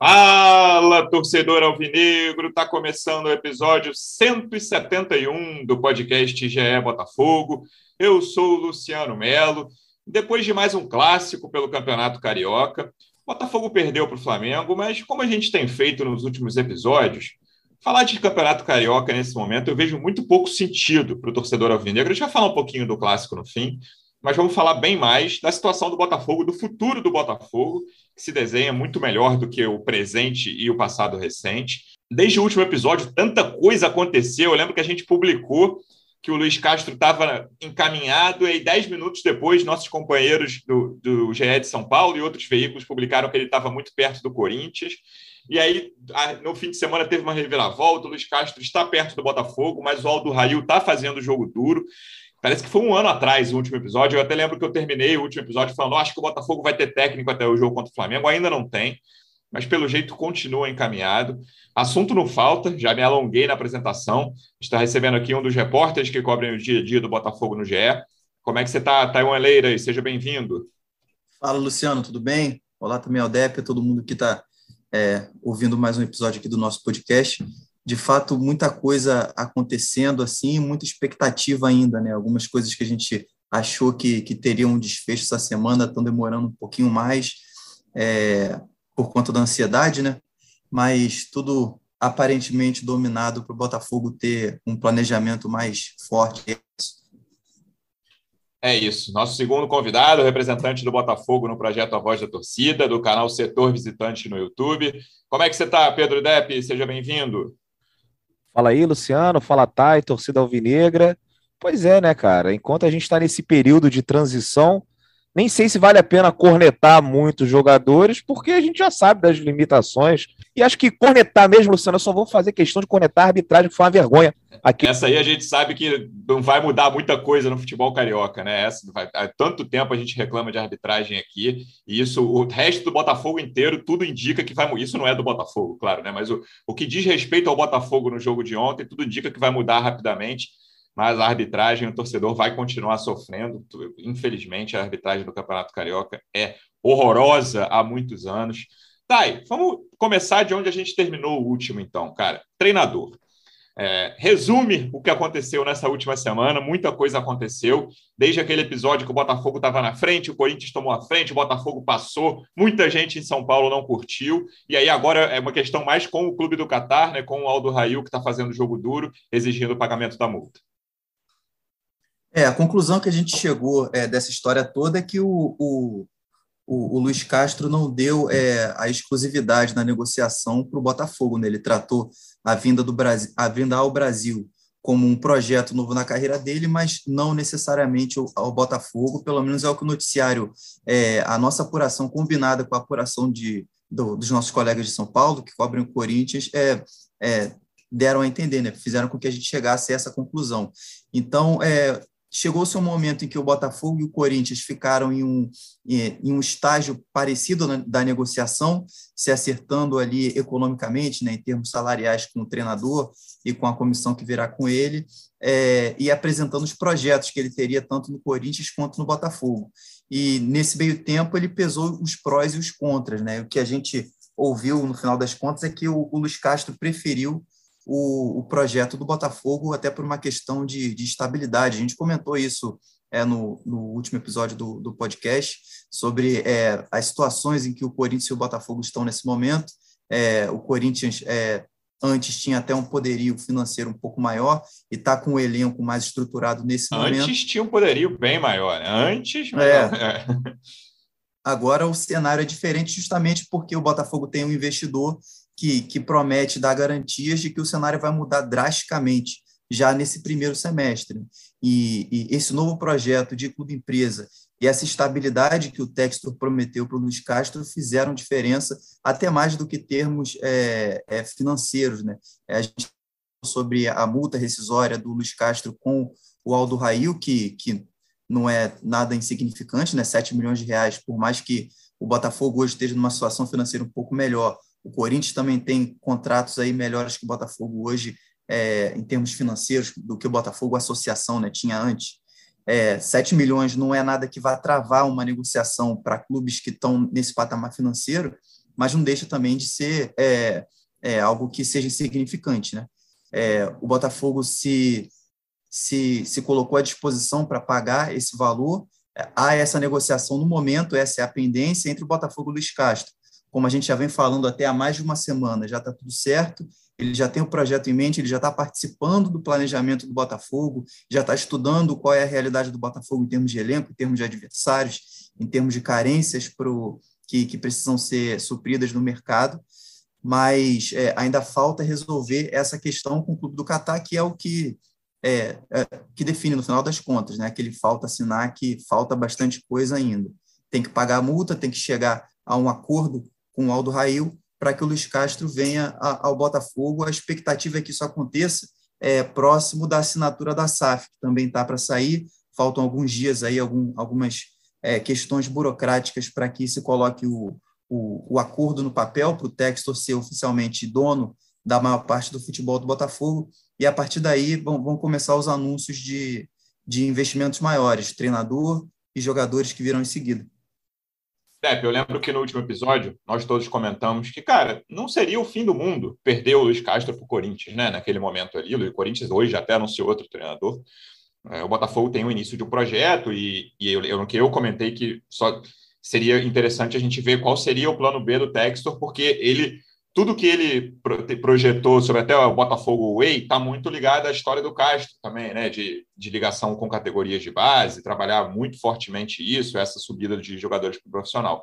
Fala, torcedor alvinegro! Está começando o episódio 171 do podcast GE Botafogo. Eu sou o Luciano Melo. Depois de mais um clássico pelo Campeonato Carioca, Botafogo perdeu para o Flamengo, mas como a gente tem feito nos últimos episódios, falar de Campeonato Carioca nesse momento eu vejo muito pouco sentido para o torcedor alvinegro. A gente vai falar um pouquinho do clássico no fim, mas vamos falar bem mais da situação do Botafogo, do futuro do Botafogo, que se desenha muito melhor do que o presente e o passado recente. Desde o último episódio, tanta coisa aconteceu. Eu lembro que a gente publicou que o Luiz Castro estava encaminhado, e dez minutos depois, nossos companheiros do, do GE de São Paulo e outros veículos publicaram que ele estava muito perto do Corinthians. E aí, no fim de semana, teve uma reviravolta. O Luiz Castro está perto do Botafogo, mas o Aldo Rail está fazendo jogo duro. Parece que foi um ano atrás o último episódio. Eu até lembro que eu terminei o último episódio falando: acho que o Botafogo vai ter técnico até o jogo contra o Flamengo. Ainda não tem, mas pelo jeito continua encaminhado. Assunto não falta, já me alonguei na apresentação. Está recebendo aqui um dos repórteres que cobrem o dia a dia do Botafogo no GE. Como é que você está, Taiwan Leira? Seja bem-vindo. Fala, Luciano, tudo bem? Olá também ao Dep, todo mundo que está é, ouvindo mais um episódio aqui do nosso podcast de fato muita coisa acontecendo assim, muita expectativa ainda, né? Algumas coisas que a gente achou que, que teriam um desfecho essa semana estão demorando um pouquinho mais é, por conta da ansiedade, né? Mas tudo aparentemente dominado para o Botafogo ter um planejamento mais forte. É isso. Nosso segundo convidado, representante do Botafogo no projeto A Voz da Torcida, do canal Setor Visitante no YouTube. Como é que você está, Pedro Depp? Seja bem-vindo. Fala aí, Luciano. Fala, Thay, torcida alvinegra. Pois é, né, cara? Enquanto a gente está nesse período de transição, nem sei se vale a pena cornetar muitos jogadores, porque a gente já sabe das limitações. E acho que cornetar mesmo, Luciano, eu só vou fazer questão de cornetar a arbitragem, que foi uma vergonha. Aqui. Essa aí a gente sabe que não vai mudar muita coisa no futebol carioca, né? Essa, vai, há tanto tempo a gente reclama de arbitragem aqui, e isso, o resto do Botafogo inteiro, tudo indica que vai Isso não é do Botafogo, claro, né? Mas o, o que diz respeito ao Botafogo no jogo de ontem, tudo indica que vai mudar rapidamente mas a arbitragem, o torcedor vai continuar sofrendo. Infelizmente, a arbitragem do Campeonato Carioca é horrorosa há muitos anos. Thay, vamos começar de onde a gente terminou o último, então, cara. Treinador. É, resume o que aconteceu nessa última semana. Muita coisa aconteceu. Desde aquele episódio que o Botafogo estava na frente, o Corinthians tomou a frente, o Botafogo passou. Muita gente em São Paulo não curtiu. E aí agora é uma questão mais com o clube do Catar, né, com o Aldo Rail, que está fazendo jogo duro, exigindo o pagamento da multa. É, a conclusão que a gente chegou é, dessa história toda é que o, o, o, o Luiz Castro não deu é, a exclusividade na negociação para o Botafogo. Né? Ele tratou a vinda, do Brasil, a vinda ao Brasil como um projeto novo na carreira dele, mas não necessariamente ao, Botafogo, pelo menos é o que o noticiário, é, a nossa apuração combinada com a apuração de, do, dos nossos colegas de São Paulo, que cobrem o Corinthians, é, é, deram a entender, né? fizeram com que a gente chegasse a essa conclusão. Então, é, chegou-se um momento em que o Botafogo e o Corinthians ficaram em um, em um estágio parecido da negociação, se acertando ali economicamente, né, em termos salariais com o treinador e com a comissão que virá com ele, é, e apresentando os projetos que ele teria tanto no Corinthians quanto no Botafogo. E nesse meio tempo ele pesou os prós e os contras. Né? O que a gente ouviu no final das contas é que o, o Luiz Castro preferiu o, o projeto do Botafogo, até por uma questão de, de estabilidade. A gente comentou isso é, no, no último episódio do, do podcast, sobre é, as situações em que o Corinthians e o Botafogo estão nesse momento. É, o Corinthians é, antes tinha até um poderio financeiro um pouco maior e está com o elenco mais estruturado nesse antes momento. Antes tinha um poderio bem maior, né? Antes. É. é. Agora o cenário é diferente justamente porque o Botafogo tem um investidor que, que promete dar garantias de que o cenário vai mudar drasticamente já nesse primeiro semestre. E, e esse novo projeto de clube empresa e essa estabilidade que o Textor prometeu para o Luiz Castro fizeram diferença, até mais do que termos é, é, financeiros. Né? É, a gente sobre a multa rescisória do Luiz Castro com o Aldo Rail, que, que não é nada insignificante, né? 7 milhões de reais, por mais que o Botafogo hoje esteja numa situação financeira um pouco melhor, o Corinthians também tem contratos aí melhores que o Botafogo hoje, é, em termos financeiros, do que o Botafogo Associação né, tinha antes. É, 7 milhões não é nada que vá travar uma negociação para clubes que estão nesse patamar financeiro, mas não deixa também de ser é, é, algo que seja significante. Né? É, o Botafogo se, se, se colocou à disposição para pagar esse valor, é, há essa negociação no momento, essa é a pendência entre o Botafogo e o Luiz Castro. Como a gente já vem falando até há mais de uma semana, já está tudo certo, ele já tem o projeto em mente, ele já está participando do planejamento do Botafogo, já está estudando qual é a realidade do Botafogo em termos de elenco, em termos de adversários, em termos de carências pro, que, que precisam ser supridas no mercado, mas é, ainda falta resolver essa questão com o Clube do Catar, que é o que, é, é, que define no final das contas, né? que ele falta assinar, que falta bastante coisa ainda. Tem que pagar a multa, tem que chegar a um acordo com o Aldo Rail, para que o Luiz Castro venha ao Botafogo. A expectativa é que isso aconteça é, próximo da assinatura da SAF, que também está para sair. Faltam alguns dias aí, algum, algumas é, questões burocráticas para que se coloque o, o, o acordo no papel para o Textor ser oficialmente dono da maior parte do futebol do Botafogo. E a partir daí vão, vão começar os anúncios de, de investimentos maiores, treinador e jogadores que virão em seguida. Pepe, eu lembro que no último episódio nós todos comentamos que, cara, não seria o fim do mundo perder o Luiz Castro para o Corinthians, né? Naquele momento ali. O Corinthians hoje até anunciou outro treinador. É, o Botafogo tem o início de um projeto e, e eu, eu, eu comentei que só seria interessante a gente ver qual seria o plano B do Textor, porque ele tudo que ele projetou sobre até o Botafogo Way está muito ligado à história do Castro também, né? De, de ligação com categorias de base, trabalhar muito fortemente isso, essa subida de jogadores para o profissional.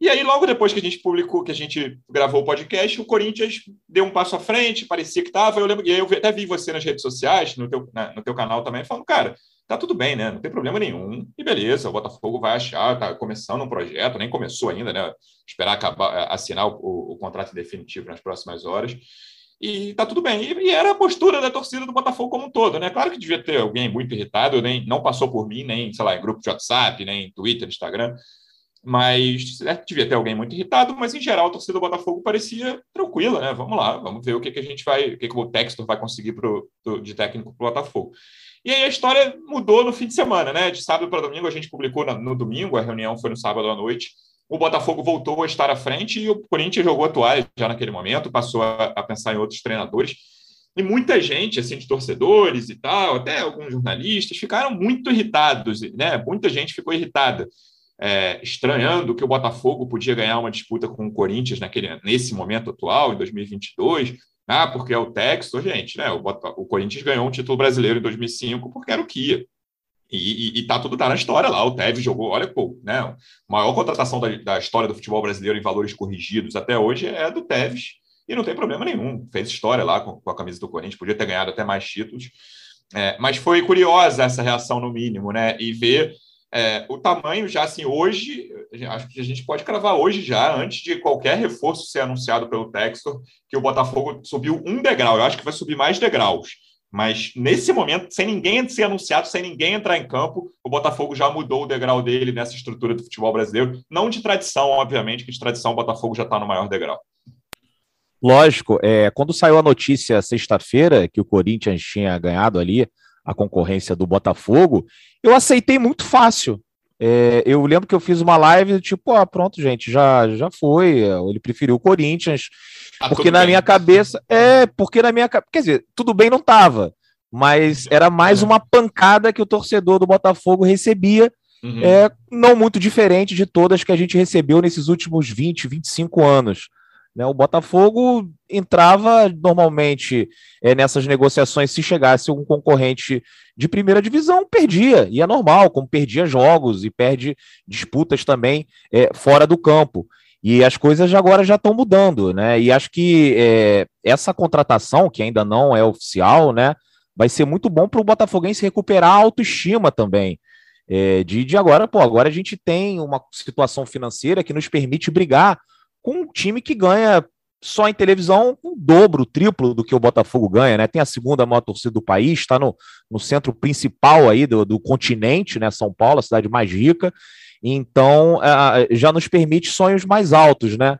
E aí, logo depois que a gente publicou, que a gente gravou o podcast, o Corinthians deu um passo à frente, parecia que estava. Eu lembro, e aí eu até vi você nas redes sociais, no teu, né, no teu canal também, falando, cara, tá tudo bem, né? Não tem problema nenhum. E beleza, o Botafogo vai achar, tá começando um projeto, nem começou ainda, né? Esperar acabar, é, assinar o, o, contrato definitivo nas próximas horas. E tá tudo bem. E, e, era a postura da torcida do Botafogo como um todo, né? Claro que devia ter alguém muito irritado, nem não passou por mim, nem, sei lá, em grupo de WhatsApp, nem em Twitter, Instagram. Mas é, devia ter alguém muito irritado, mas em geral a torcida do Botafogo parecia tranquila, né? Vamos lá, vamos ver o que, que a gente vai, o que, que o Textor vai conseguir pro, do, de técnico para o Botafogo. E aí a história mudou no fim de semana, né? De sábado para domingo, a gente publicou no domingo, a reunião foi no sábado à noite. O Botafogo voltou a estar à frente e o Corinthians jogou a toalha já naquele momento, passou a, a pensar em outros treinadores. E muita gente, assim, de torcedores e tal, até alguns jornalistas, ficaram muito irritados, né? Muita gente ficou irritada, é, estranhando que o Botafogo podia ganhar uma disputa com o Corinthians naquele, nesse momento atual, em 2022 ah, porque é o Textor, gente, né? O, o Corinthians ganhou um título brasileiro em 2005 porque era o Kia. E, e, e tá tudo tá na história lá. O Tevez jogou, olha, pô, né? A maior contratação da, da história do futebol brasileiro em valores corrigidos até hoje é do Tevez. E não tem problema nenhum. Fez história lá com, com a camisa do Corinthians, podia ter ganhado até mais títulos. É, mas foi curiosa essa reação, no mínimo, né? E ver é, o tamanho já assim hoje, acho que a gente pode cravar hoje já, antes de qualquer reforço ser anunciado pelo Textor, que o Botafogo subiu um degrau. Eu acho que vai subir mais degraus. Mas nesse momento, sem ninguém ser anunciado, sem ninguém entrar em campo, o Botafogo já mudou o degrau dele nessa estrutura do futebol brasileiro. Não de tradição, obviamente, que de tradição o Botafogo já está no maior degrau. Lógico, é, quando saiu a notícia sexta-feira que o Corinthians tinha ganhado ali a concorrência do Botafogo, eu aceitei muito fácil. É, eu lembro que eu fiz uma live tipo, ah, pronto, gente, já, já foi. Ele preferiu o Corinthians. Ah, porque na bem. minha cabeça. É, porque na minha cabeça. Quer dizer, tudo bem, não tava. Mas era mais uma pancada que o torcedor do Botafogo recebia. Uhum. É, não muito diferente de todas que a gente recebeu nesses últimos 20, 25 anos. Né? O Botafogo entrava normalmente é, nessas negociações, se chegasse um concorrente de primeira divisão, perdia, e é normal, como perdia jogos e perde disputas também é, fora do campo. E as coisas agora já estão mudando, né? E acho que é, essa contratação, que ainda não é oficial, né, vai ser muito bom para o Botafoguense recuperar a autoestima também. É, de, de agora, pô, agora a gente tem uma situação financeira que nos permite brigar com um time que ganha só em televisão o dobro, o triplo do que o Botafogo ganha, né? Tem a segunda maior torcida do país, está no, no centro principal aí do, do continente, né? São Paulo, a cidade mais rica. Então, já nos permite sonhos mais altos, né?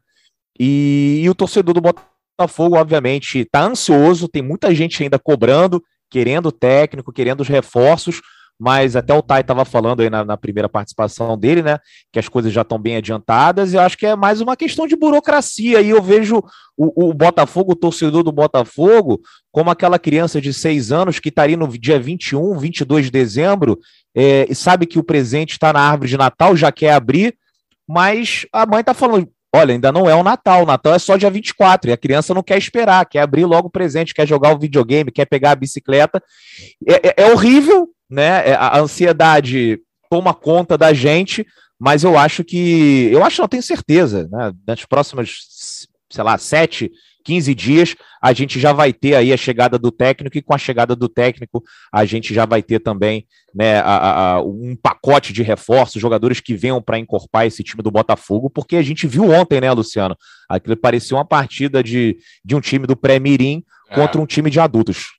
E, e o torcedor do Botafogo, obviamente, está ansioso, tem muita gente ainda cobrando, querendo técnico, querendo os reforços, mas até o Tai estava falando aí na, na, primeira participação dele, né? Que as coisas já estão bem adiantadas, e eu acho que é mais uma questão de burocracia. E eu vejo o, o Botafogo, o torcedor do Botafogo, como aquela criança de seis anos que estaria tá no dia 21, 22 de dezembro, é, e sabe que o presente está na árvore de Natal, já quer abrir, mas a mãe está falando: olha, ainda não é o Natal, o Natal é só dia 24, e a criança não quer esperar, quer abrir logo o presente, quer jogar o videogame, quer pegar a bicicleta. É, é, é horrível, né? É, a ansiedade toma conta da gente, mas eu acho que. Eu acho, não tenho certeza, né? Nas próximas, sei lá, sete, 15 dias, a gente já vai ter aí a chegada do técnico, e com a chegada do técnico, a gente já vai ter também né, a, a, um pacote de reforços, jogadores que venham para encorpar esse time do Botafogo, porque a gente viu ontem, né, Luciano? Aquilo parecia uma partida de, de um time do pré-mirim é. contra um time de adultos.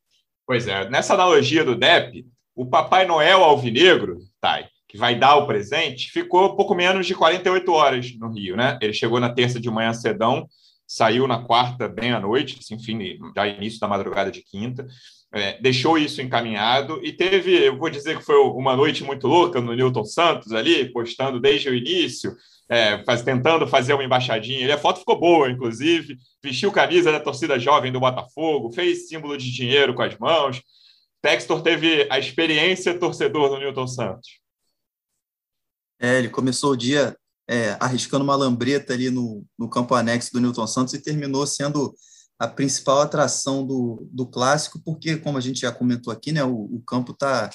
Pois é, nessa analogia do DEP, o Papai Noel Alvinegro, Thay, que vai dar o presente, ficou pouco menos de 48 horas no Rio, né? Ele chegou na terça de manhã cedão, saiu na quarta bem à noite, assim, enfim, já início da madrugada de quinta, é, deixou isso encaminhado e teve, eu vou dizer que foi uma noite muito louca no Newton Santos ali, postando desde o início, é, faz, tentando fazer uma embaixadinha. E a foto ficou boa, inclusive. Vestiu camisa da torcida jovem do Botafogo, fez símbolo de dinheiro com as mãos. Textor teve a experiência torcedor do Newton Santos. É, ele começou o dia é, arriscando uma lambreta ali no, no campo anexo do Newton Santos e terminou sendo a principal atração do, do clássico, porque, como a gente já comentou aqui, né, o, o campo está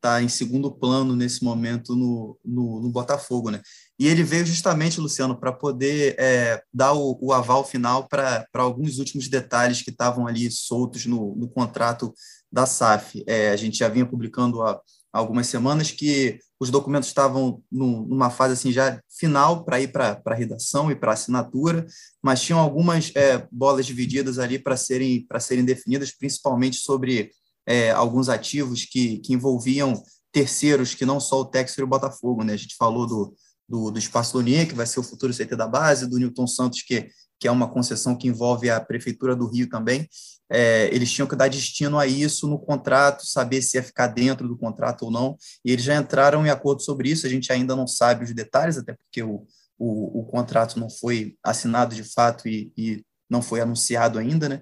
tá em segundo plano nesse momento no, no, no, Botafogo. Né? E ele veio justamente, Luciano, para poder é, dar o, o, aval final para alguns últimos detalhes que estavam ali soltos no, no contrato da SAF. É, a gente já vinha publicando há, algumas semanas que os documentos estavam no, numa fase assim já final para ir para a redação e para assinatura, mas tinham algumas é, bolas divididas ali para serem, serem definidas, principalmente sobre é, alguns ativos que, que envolviam terceiros, que não só o Texas e o Botafogo. Né? A gente falou do, do, do Espaço Lonier, que vai ser o futuro CT da base, do Newton Santos, que, que é uma concessão que envolve a Prefeitura do Rio também, é, eles tinham que dar destino a isso no contrato, saber se ia ficar dentro do contrato ou não, e eles já entraram em acordo sobre isso, a gente ainda não sabe os detalhes, até porque o, o, o contrato não foi assinado de fato e, e não foi anunciado ainda, né?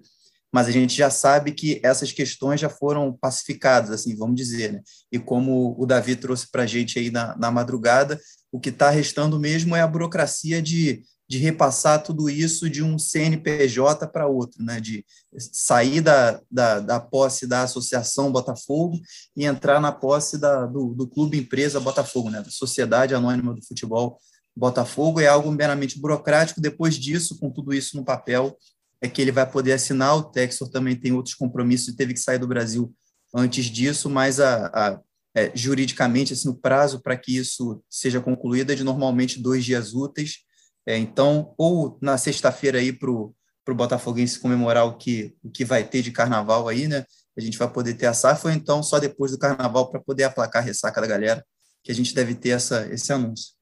mas a gente já sabe que essas questões já foram pacificadas, assim, vamos dizer, né? E como o Davi trouxe para a gente aí na, na madrugada, o que está restando mesmo é a burocracia de de repassar tudo isso de um CNPJ para outro, né? de sair da, da, da, posse da Associação Botafogo e entrar na posse da, do, do Clube Empresa Botafogo, né? da Sociedade Anônima do Futebol Botafogo. É algo meramente burocrático. Depois disso, com tudo isso no papel, é que ele vai poder assinar. O Texor também tem outros compromissos e teve que sair do Brasil antes disso, mas a, a é, juridicamente, assim, o prazo para que isso seja concluído é de normalmente dois dias úteis é, então, ou na sexta-feira aí para o Botafoguense comemorar o que, o que vai ter de carnaval aí, né? A gente vai poder ter a SAF, ou então só depois do carnaval para poder aplacar a ressaca da galera, que a gente deve ter essa, esse anúncio.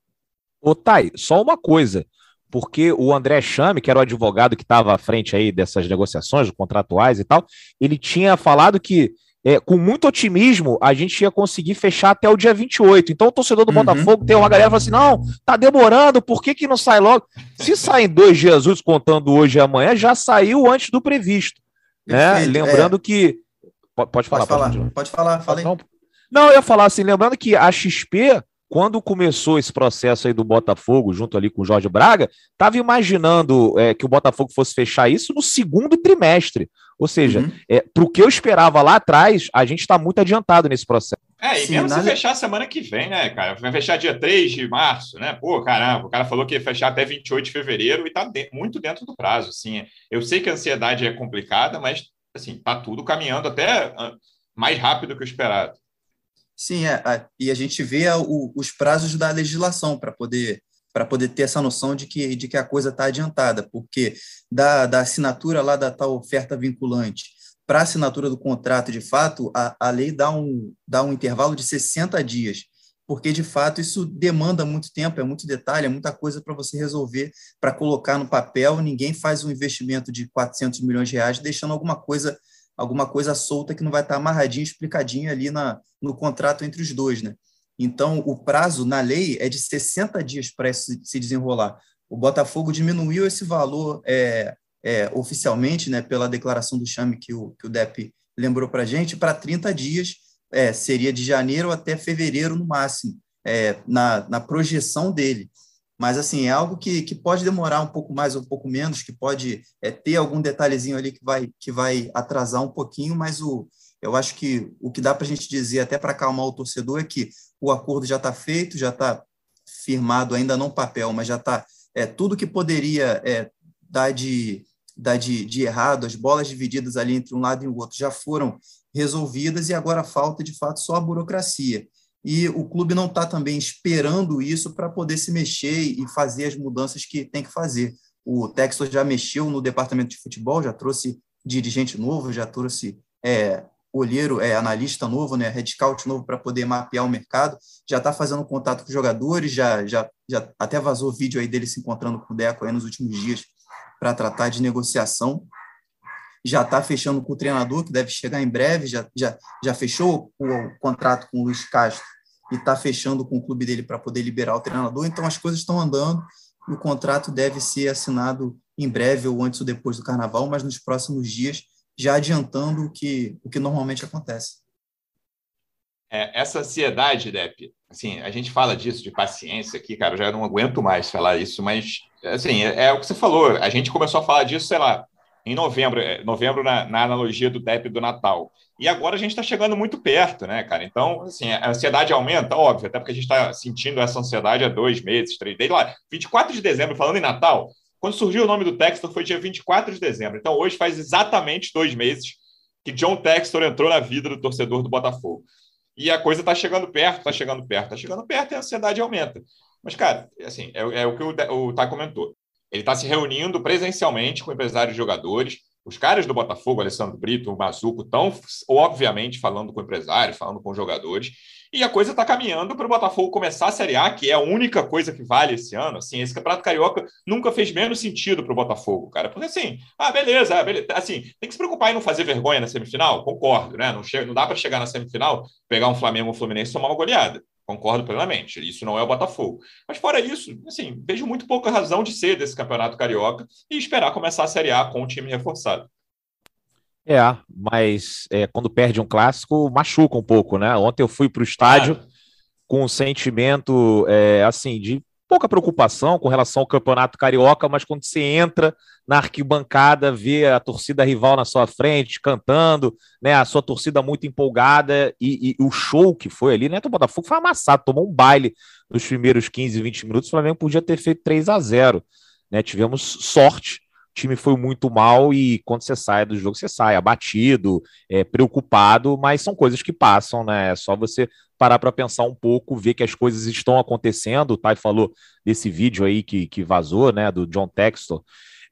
Ô, Thay, só uma coisa, porque o André Chame, que era o advogado que estava à frente aí dessas negociações contratuais e tal, ele tinha falado que é, com muito otimismo, a gente ia conseguir fechar até o dia 28. Então, o torcedor do uhum. Botafogo tem uma galera que fala assim: não, tá demorando, por que, que não sai logo? Se saem dois dias úteis, contando hoje e amanhã, já saiu antes do previsto. Né? Lembrando é. que. Pode, pode falar, pode falar. Pode, falar, fala não, não, eu ia falar assim, lembrando que a XP quando começou esse processo aí do Botafogo, junto ali com o Jorge Braga, estava imaginando é, que o Botafogo fosse fechar isso no segundo trimestre. Ou seja, uhum. é, para o que eu esperava lá atrás, a gente está muito adiantado nesse processo. É, e Sim, mesmo nada... se fechar semana que vem, né, cara? Vai fechar dia 3 de março, né? Pô, caramba, o cara falou que ia fechar até 28 de fevereiro e tá de... muito dentro do prazo, assim. Eu sei que a ansiedade é complicada, mas, assim, tá tudo caminhando até ah, mais rápido que o esperado. Sim, é, e a gente vê o, os prazos da legislação para poder para poder ter essa noção de que, de que a coisa está adiantada, porque da, da assinatura lá da tal oferta vinculante para a assinatura do contrato, de fato, a, a lei dá um, dá um intervalo de 60 dias, porque, de fato, isso demanda muito tempo, é muito detalhe, é muita coisa para você resolver, para colocar no papel. Ninguém faz um investimento de 400 milhões de reais deixando alguma coisa alguma coisa solta que não vai estar amarradinho, explicadinho ali na, no contrato entre os dois, né? Então, o prazo na lei é de 60 dias para se, se desenrolar. O Botafogo diminuiu esse valor é, é, oficialmente, né, pela declaração do Chame que o, que o DEP lembrou para a gente, para 30 dias, é, seria de janeiro até fevereiro no máximo, é, na, na projeção dele. Mas, assim, é algo que, que pode demorar um pouco mais ou um pouco menos, que pode é, ter algum detalhezinho ali que vai, que vai atrasar um pouquinho, mas o, eu acho que o que dá para a gente dizer, até para acalmar o torcedor, é que o acordo já está feito, já está firmado, ainda não papel, mas já está é, tudo que poderia é, dar, de, dar de, de errado, as bolas divididas ali entre um lado e o outro já foram resolvidas e agora falta, de fato, só a burocracia e o clube não está também esperando isso para poder se mexer e fazer as mudanças que tem que fazer. O Texas já mexeu no departamento de futebol, já trouxe dirigente novo, já trouxe é, olheiro, é, analista novo, né, head scout novo para poder mapear o mercado, já está fazendo contato com os jogadores, já, já, já até vazou vídeo aí dele se encontrando com o Deco aí nos últimos dias para tratar de negociação. Já está fechando com o treinador, que deve chegar em breve, já, já, já fechou o, o contrato com o Luiz Castro e está fechando com o clube dele para poder liberar o treinador. Então as coisas estão andando e o contrato deve ser assinado em breve ou antes ou depois do carnaval, mas nos próximos dias, já adiantando o que, o que normalmente acontece. É, essa ansiedade, Depp, assim, a gente fala disso de paciência aqui, cara, eu já não aguento mais falar isso, mas assim, é, é o que você falou, a gente começou a falar disso, sei lá, em novembro, é, novembro na, na analogia do DEP do Natal. E agora a gente está chegando muito perto, né, cara? Então, assim, a ansiedade aumenta, óbvio, até porque a gente está sentindo essa ansiedade há dois meses, três, desde lá, 24 de dezembro, falando em Natal, quando surgiu o nome do Textor foi dia 24 de dezembro. Então, hoje faz exatamente dois meses que John Textor entrou na vida do torcedor do Botafogo. E a coisa está chegando perto, está chegando perto, está chegando perto e a ansiedade aumenta. Mas, cara, assim, é, é o que o, o Tá comentou. Ele está se reunindo presencialmente com empresários e jogadores. Os caras do Botafogo, Alessandro Brito, o Mazuco, estão, obviamente, falando com empresários, falando com jogadores. E a coisa está caminhando para o Botafogo começar a Série A, que é a única coisa que vale esse ano. Assim, esse Campeonato Carioca nunca fez menos sentido para o Botafogo, cara. Porque assim, ah, beleza, beleza, assim, tem que se preocupar em não fazer vergonha na semifinal, concordo, né? Não, chega, não dá para chegar na semifinal, pegar um Flamengo ou um Fluminense e tomar uma goleada. Concordo plenamente. Isso não é o Botafogo. Mas fora isso, assim, vejo muito pouca razão de ser desse campeonato carioca e esperar começar a Série A com o time reforçado. É, mas é, quando perde um clássico, machuca um pouco, né? Ontem eu fui para o estádio com um sentimento é, assim de pouca preocupação com relação ao campeonato carioca, mas quando você entra na arquibancada, vê a torcida rival na sua frente cantando, né, a sua torcida muito empolgada e, e o show que foi ali, né, o Botafogo foi amassado, tomou um baile nos primeiros 15, 20 minutos, o Flamengo podia ter feito 3 a 0, né, tivemos sorte, o time foi muito mal e quando você sai do jogo, você sai abatido, é, preocupado, mas são coisas que passam, né? É só você parar para pensar um pouco, ver que as coisas estão acontecendo. O Thay falou desse vídeo aí que, que vazou, né, do John Textor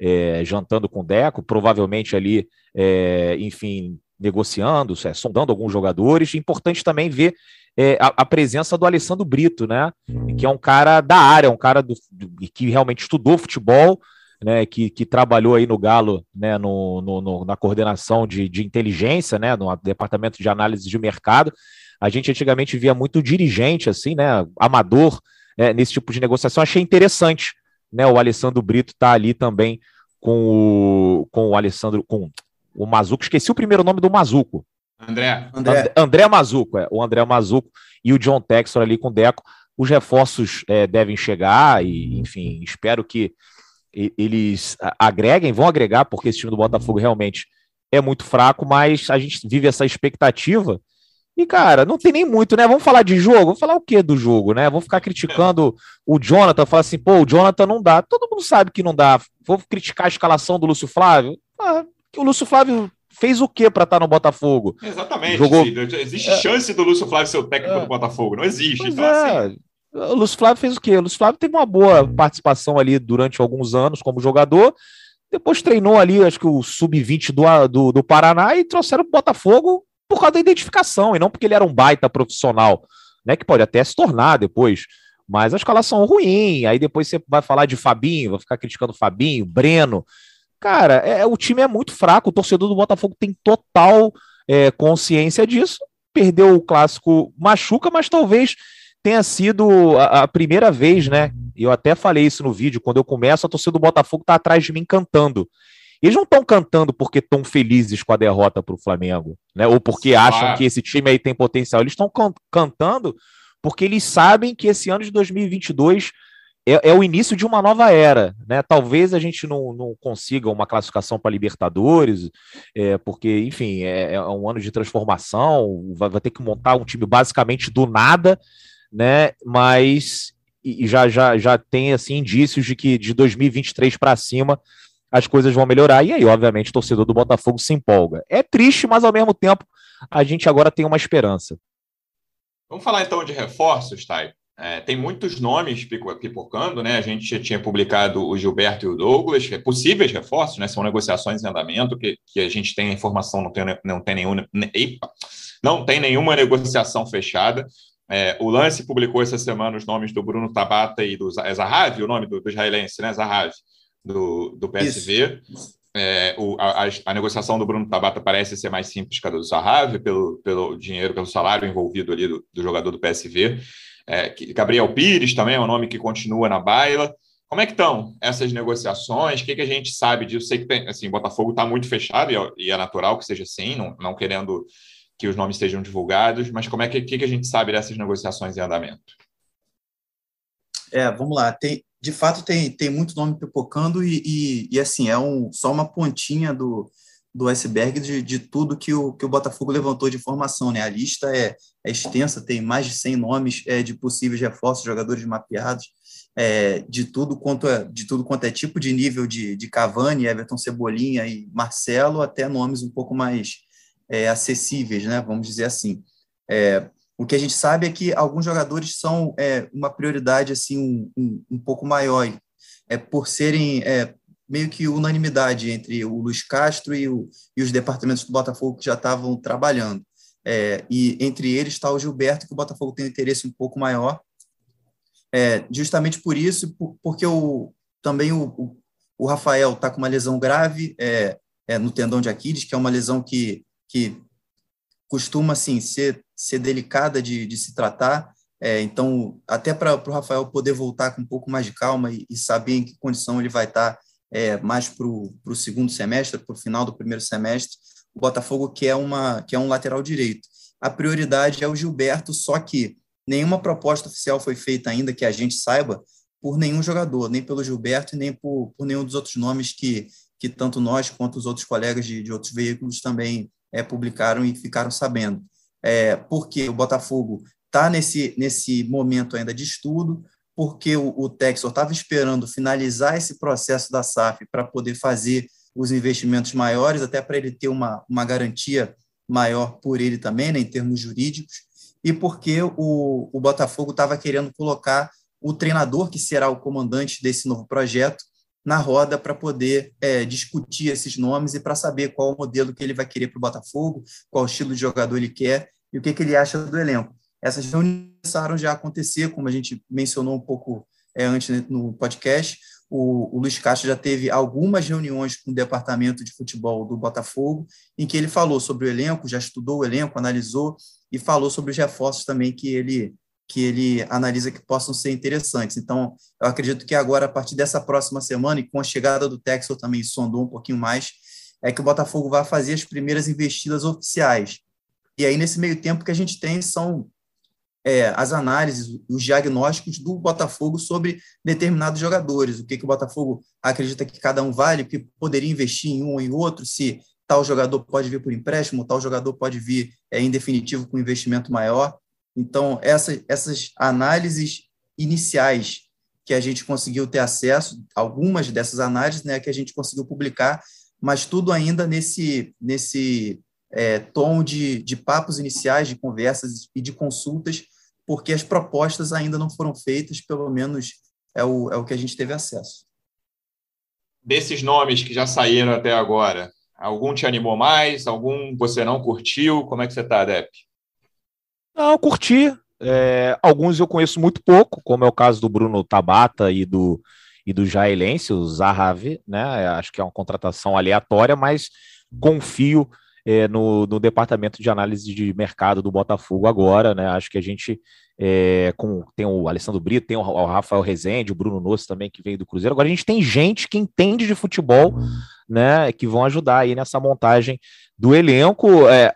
é, jantando com o Deco, provavelmente ali, é, enfim, negociando, é, sondando alguns jogadores. Importante também ver é, a, a, presença do Alessandro Brito, né, que é um cara da área, um cara do, do, que realmente estudou futebol, né, que, que trabalhou aí no Galo, né, no, no, no na coordenação de, de inteligência, né, no departamento de análise de mercado, a gente antigamente via muito dirigente, assim, né, amador, é, nesse tipo de negociação. Achei interessante, né, o Alessandro Brito tá ali também com o, com o Alessandro, com o Mazuco. Esqueci o primeiro nome do Mazuco. André. André, André Mazuco, é, o André Mazuco e o John Textor ali com o Deco. Os reforços é, devem chegar e, enfim, espero que eles agreguem, vão agregar, porque esse time do Botafogo realmente é muito fraco, mas a gente vive essa expectativa e, cara, não tem nem muito, né? Vamos falar de jogo? Vamos falar o que do jogo, né? Vamos ficar criticando o Jonathan, falar assim, pô, o Jonathan não dá. Todo mundo sabe que não dá. Vou criticar a escalação do Lúcio Flávio. Ah, o Lúcio Flávio fez o que para estar tá no Botafogo? Exatamente. Jogou... Existe é... chance do Lúcio Flávio ser o técnico é... do Botafogo. Não existe. então, é. assim... O Lúcio Flávio fez o quê? O Lúcio Flávio teve uma boa participação ali durante alguns anos como jogador. Depois treinou ali, acho que o sub-20 do, do, do Paraná e trouxeram o Botafogo por causa da identificação e não porque ele era um baita profissional, né? Que pode até se tornar depois. Mas a escalação ruim, aí depois você vai falar de Fabinho, vai ficar criticando Fabinho, Breno. cara, é, o time é muito fraco, o torcedor do Botafogo tem total é, consciência disso. Perdeu o clássico, machuca, mas talvez tenha sido a, a, primeira vez, né? Eu até falei isso no vídeo, quando eu começo, a torcida do Botafogo tá atrás de mim cantando. Eles não estão cantando porque estão felizes com a derrota para o Flamengo, né? Ou porque acham que esse time aí tem potencial. Eles estão can cantando porque eles sabem que esse ano de 2022 é, é, o início de uma nova era, né? Talvez a gente não, não consiga uma classificação para Libertadores, é, porque, enfim, é, é, um ano de transformação, vai, vai, ter que montar um time basicamente do nada, né? Mas e já, já, já tem assim indícios de que de 2023 para cima as coisas vão melhorar. E aí, obviamente, o torcedor do Botafogo se empolga. É triste, mas ao mesmo tempo a gente agora tem uma esperança. Vamos falar então de reforços, Thay. É, tem muitos nomes pipocando, né? A gente já tinha publicado o Gilberto e o Douglas, é possíveis reforços, né? São negociações em andamento, que, que a gente tem a informação, não tem, não tem nenhuma. Epa, não tem nenhuma negociação fechada. É, o Lance publicou essa semana os nomes do Bruno Tabata e do Zahavi, o nome do, do israelense, né? Zahavi do, do PSV. É, o, a, a, negociação do Bruno Tabata parece ser mais simples que a do Sarrave, pelo, pelo dinheiro, pelo salário envolvido ali do, do jogador do PSV. É, Gabriel Pires também é um nome que continua na baila. Como é que estão essas negociações? O que, que a gente sabe disso? Sei que tem, assim, Botafogo está muito fechado e é, e é, natural que seja assim, não, não querendo que os nomes sejam divulgados, mas como é que, que, que a gente sabe dessas negociações em andamento? É, vamos lá. Tem, de fato tem, tem muito nome pipocando e, e, e, assim, é um, só uma pontinha do, do iceberg de, de tudo que o, que o Botafogo levantou de informação. Né? A lista é, é extensa, tem mais de 100 nomes é, de possíveis reforços, jogadores mapeados, é, de, tudo quanto é, de tudo quanto é tipo de nível de, de Cavani, Everton Cebolinha e Marcelo, até nomes um pouco mais é, acessíveis, né? vamos dizer assim. É, o que a gente sabe é que alguns jogadores são é, uma prioridade assim um, um, um, pouco maior, é por serem é, meio que unanimidade entre o Luiz Castro e, o, e os departamentos do Botafogo que já estavam trabalhando. É, e entre eles está o Gilberto, que o Botafogo tem interesse um pouco maior, é, justamente por isso, por, porque o, também o, o, o Rafael está com uma lesão grave é, é, no tendão de Aquiles, que é uma lesão que, que costuma assim ser, ser delicada de, de se tratar. É, então, até para o Rafael poder voltar com um pouco mais de calma e, e saber em que condição ele vai estar é, mais para o segundo semestre, para o final do primeiro semestre, o Botafogo quer, uma, quer um lateral direito. A prioridade é o Gilberto, só que nenhuma proposta oficial foi feita ainda que a gente saiba por nenhum jogador, nem pelo Gilberto e nem por, por nenhum dos outros nomes que, que tanto nós quanto os outros colegas de, de outros veículos também é, publicaram e ficaram sabendo. É, porque o Botafogo está nesse, nesse momento ainda de estudo, porque o, o Texor estava esperando finalizar esse processo da SAF para poder fazer os investimentos maiores, até para ele ter uma, uma garantia maior por ele também, né, em termos jurídicos, e porque o, o Botafogo estava querendo colocar o treinador, que será o comandante desse novo projeto, na roda para poder é, discutir esses nomes e para saber qual o modelo que ele vai querer para o Botafogo, qual estilo de jogador ele quer e o que, que ele acha do elenco. Essas reuniões começaram já a acontecer, como a gente mencionou um pouco é, antes no podcast. O, o Luiz Castro já teve algumas reuniões com o departamento de futebol do Botafogo, em que ele falou sobre o elenco, já estudou o elenco, analisou e falou sobre os reforços também que ele que ele analisa que possam ser interessantes. Então, eu acredito que agora, a partir dessa próxima semana, e com a chegada do Texel também sondou um pouquinho mais, é que o Botafogo vai fazer as primeiras investidas oficiais. E aí, nesse meio tempo, que a gente tem são é, as análises, os diagnósticos do Botafogo sobre determinados jogadores, o que, que o Botafogo acredita que cada um vale, que poderia investir em um ou em outro, se tal jogador pode vir por empréstimo, tal jogador pode vir é, em definitivo com investimento maior. Então, essa, essas análises iniciais que a gente conseguiu ter acesso, algumas dessas análises né, que a gente conseguiu publicar, mas tudo ainda nesse, nesse é, tom de, de papos iniciais, de conversas e de consultas, porque as propostas ainda não foram feitas, pelo menos é o, é o que a gente teve acesso. Desses nomes que já saíram até agora, algum te animou mais? Algum você não curtiu? Como é que você está, Dep? Não, curti. É, alguns eu conheço muito pouco, como é o caso do Bruno Tabata e do, e do israelense, o Zahavi, né? Acho que é uma contratação aleatória, mas confio é, no, no, departamento de análise de mercado do Botafogo agora, né? Acho que a gente é, com, tem o Alessandro Brito, tem o, o, Rafael Rezende, o Bruno Nosso também, que veio do Cruzeiro. Agora a gente tem gente que entende de futebol, né? Que vão ajudar aí nessa montagem do elenco. É,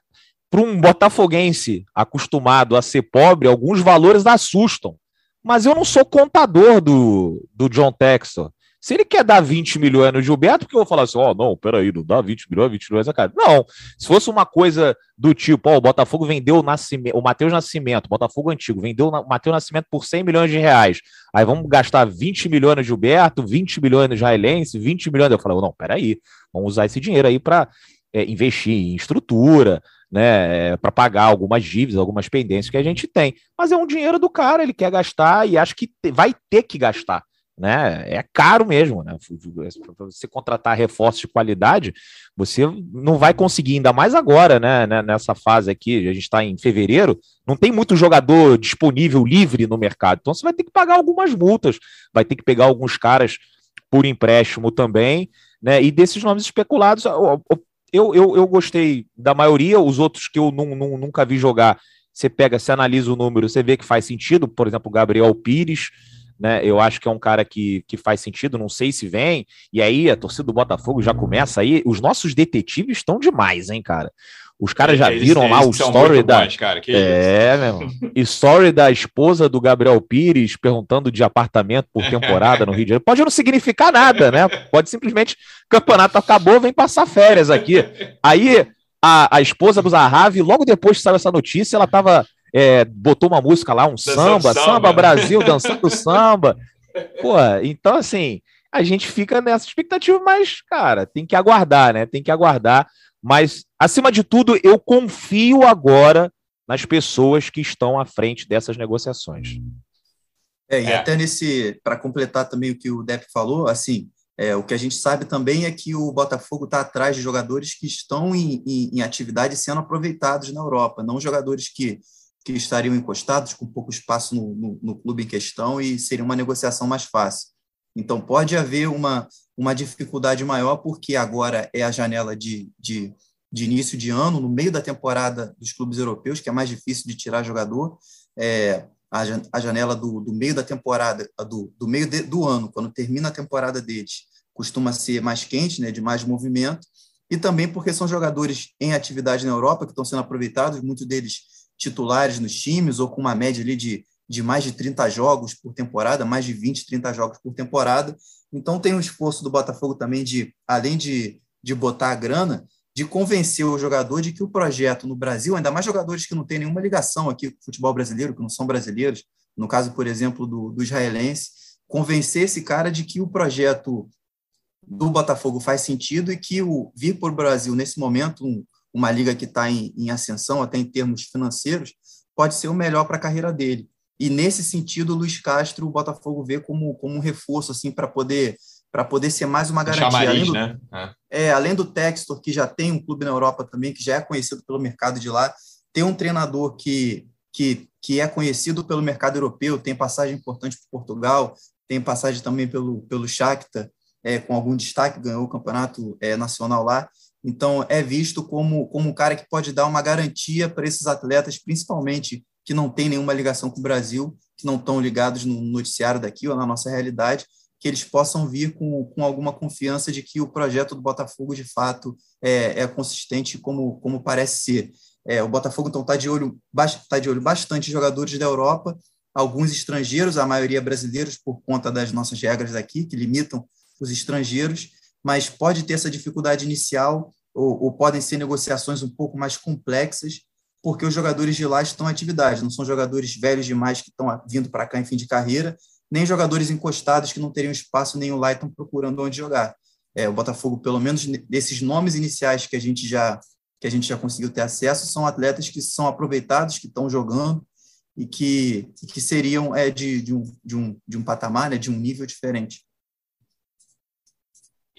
Para um botafoguense acostumado a ser pobre, alguns valores assustam. Mas eu não sou contador do, do John Textor. Se ele quer dar 20 milhões no Gilberto, porque eu vou falar assim, ó, oh, não, peraí, não dá 20 milhões, 20 milhões a cara. Não, se fosse uma coisa do tipo, ó, o Botafogo vendeu o, Nascimento, o Matheus Nascimento, Botafogo antigo, vendeu o Matheus Nascimento por 100 milhões de reais. Aí vamos gastar 20 milhões no Gilberto, 20 milhões no Israelense, 20 milhões. Eu falei, não, peraí, vamos usar esse dinheiro aí para é, investir em estrutura, né, para pagar algumas dívidas, algumas pendências que a gente tem. Mas é um dinheiro do cara, ele quer gastar e acho que vai ter que gastar né? É caro mesmo, né? Para você contratar reforços de qualidade, você não vai conseguir, ainda mais agora, né? né nessa fase aqui, a gente está em fevereiro, não tem muito jogador disponível livre no mercado. Então você vai ter que pagar algumas multas, vai ter que pegar alguns caras por empréstimo também, né? E desses nomes especulados, eu, eu, eu, gostei da maioria, os outros que eu não, não, nunca vi jogar, você pega, você analisa o número, você vê que faz sentido, por exemplo, Gabriel Pires né? Eu acho que é um cara que, que faz sentido, não sei se vem. E aí a torcida do Botafogo já começa aí. Os nossos detetives estão demais, hein, cara? Os caras já viram eles, lá o story da. Bons, cara, é, meu. Story da esposa do Gabriel Pires perguntando de apartamento por temporada no Rio de Janeiro. Pode não significar nada, né? Pode simplesmente. Campeonato acabou, vem passar férias aqui. Aí a, a esposa do Zahavi, logo depois que saiu essa notícia, ela estava é, botou uma música lá, um samba, samba, samba, Brasil, dançando samba. Pô, então assim, a gente fica nessa expectativa, mas, cara, tem que aguardar, né? Tem que aguardar. Mas, acima de tudo, eu confio agora nas pessoas que estão à frente dessas negociações. É, e é. até nesse, para completar também o que o Depp falou, assim, é, o que a gente sabe também é que o Botafogo está atrás de jogadores que estão em, em, em atividade sendo aproveitados na Europa, não jogadores que que estariam encostados com pouco espaço no, no, no, clube em questão e seria uma negociação mais fácil. Então, pode haver uma, uma dificuldade maior, porque agora é a janela de, de, de início de ano, no meio da temporada dos clubes europeus, que é mais difícil de tirar jogador. É, a, janela do, do meio da temporada, do, do meio de, do ano, quando termina a temporada deles, costuma ser mais quente, né, de mais movimento, e também porque são jogadores em atividade na Europa que estão sendo aproveitados, muitos deles titulares nos times, ou com uma média ali de, de mais de 30 jogos por temporada, mais de 20, 30 jogos por temporada. Então tem um esforço do Botafogo também de, além de, de botar a grana, de convencer o jogador de que o projeto no Brasil, ainda mais jogadores que não têm nenhuma ligação aqui com o futebol brasileiro, que não são brasileiros, no caso, por exemplo, do, do israelense, convencer esse cara de que o projeto do Botafogo faz sentido e que o vir para o Brasil nesse momento, um, uma liga que está em, em ascensão, até em termos financeiros, pode ser o melhor para a carreira dele. E nesse sentido, o Luiz Castro, o Botafogo vê como, como um reforço assim para poder para poder ser mais uma garantia. Chamariz, além, do, né? é. é. além do Textor, que já tem um clube na Europa também, que já é conhecido pelo mercado de lá, tem um treinador que, que, que é conhecido pelo mercado europeu, tem passagem importante para Portugal, tem passagem também pelo, pelo Shakhtar, é, com algum destaque, ganhou o campeonato é, nacional lá. Então, é visto como, como um cara que pode dar uma garantia para esses atletas, principalmente que não têm nenhuma ligação com o Brasil, que não estão ligados no noticiário daqui ou na nossa realidade, que eles possam vir com, com alguma confiança de que o projeto do Botafogo, de fato, é, é consistente como, como parece ser. É, o Botafogo, então, está de, olho, tá de olho bastante jogadores da Europa, alguns estrangeiros, a maioria brasileiros, por conta das nossas regras aqui, que limitam os estrangeiros, mas pode ter essa dificuldade inicial ou, ou, podem ser negociações um pouco mais complexas, porque os jogadores de lá estão em atividade, não são jogadores velhos demais que estão vindo para cá em fim de carreira, nem jogadores encostados que não teriam espaço nenhum lá e estão procurando onde jogar. É, o Botafogo, pelo menos desses nomes iniciais que a gente já que a gente já conseguiu ter acesso, são atletas que são aproveitados, que estão jogando e que, que seriam é, de, de, um, de, um, de um patamar, né, de um nível diferente.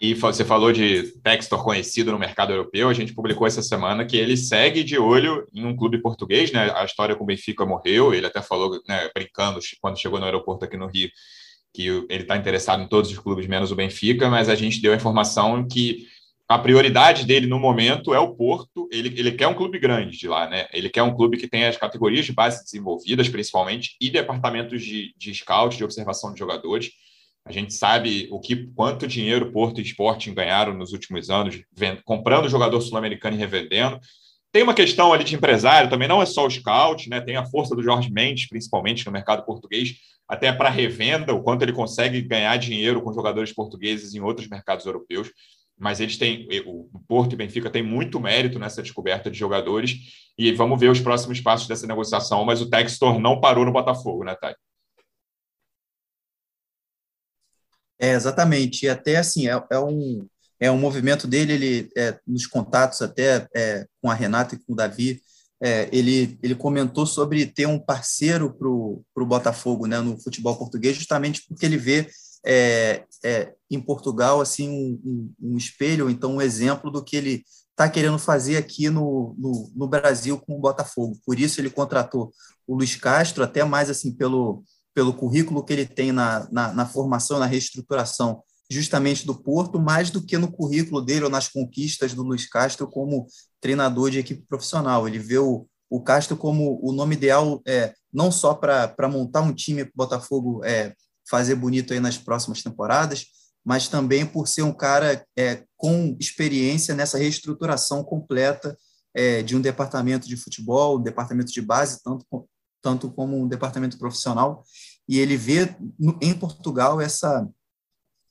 E você falou de Textor conhecido no mercado europeu. A gente publicou essa semana que ele segue de olho em um clube português, né? A história com o Benfica morreu. Ele até falou, né, brincando, quando chegou no aeroporto aqui no Rio, que ele está interessado em todos os clubes, menos o Benfica, mas a gente deu a informação que a prioridade dele no momento é o Porto. Ele, ele quer um clube grande de lá, né? Ele quer um clube que tenha as categorias de base desenvolvidas, principalmente, e departamentos de, de scout, de observação de jogadores. A gente sabe o que quanto dinheiro Porto e Sporting ganharam nos últimos anos, vendo, comprando jogador sul-americano e revendendo. Tem uma questão ali de empresário, também não é só o scout, né? Tem a força do Jorge Mendes, principalmente no mercado português, até para revenda, o quanto ele consegue ganhar dinheiro com jogadores portugueses em outros mercados europeus. Mas eles têm, o Porto e Benfica têm muito mérito nessa descoberta de jogadores, e vamos ver os próximos passos dessa negociação. Mas o Textor não parou no Botafogo, né, Thay? É, exatamente. E até assim, é, é um, é um movimento dele, ele é, nos contatos até é, com a Renata e com o Davi, é, ele, ele comentou sobre ter um parceiro para o Botafogo né, no futebol português, justamente porque ele vê é, é, em Portugal assim um, um, um, espelho, então um exemplo do que ele está querendo fazer aqui no, no, no, Brasil com o Botafogo. Por isso ele contratou o Luiz Castro, até mais assim pelo, pelo currículo que ele tem na, na, na formação, na reestruturação justamente do Porto, mais do que no currículo dele ou nas conquistas do Luiz Castro como treinador de equipe profissional. Ele vê o, o Castro como o nome ideal, é, não só para montar um time para o Botafogo é, fazer bonito aí nas próximas temporadas, mas também por ser um cara é, com experiência nessa reestruturação completa é, de um departamento de futebol, um departamento de base, tanto, tanto como um departamento profissional. E ele vê no, em Portugal essa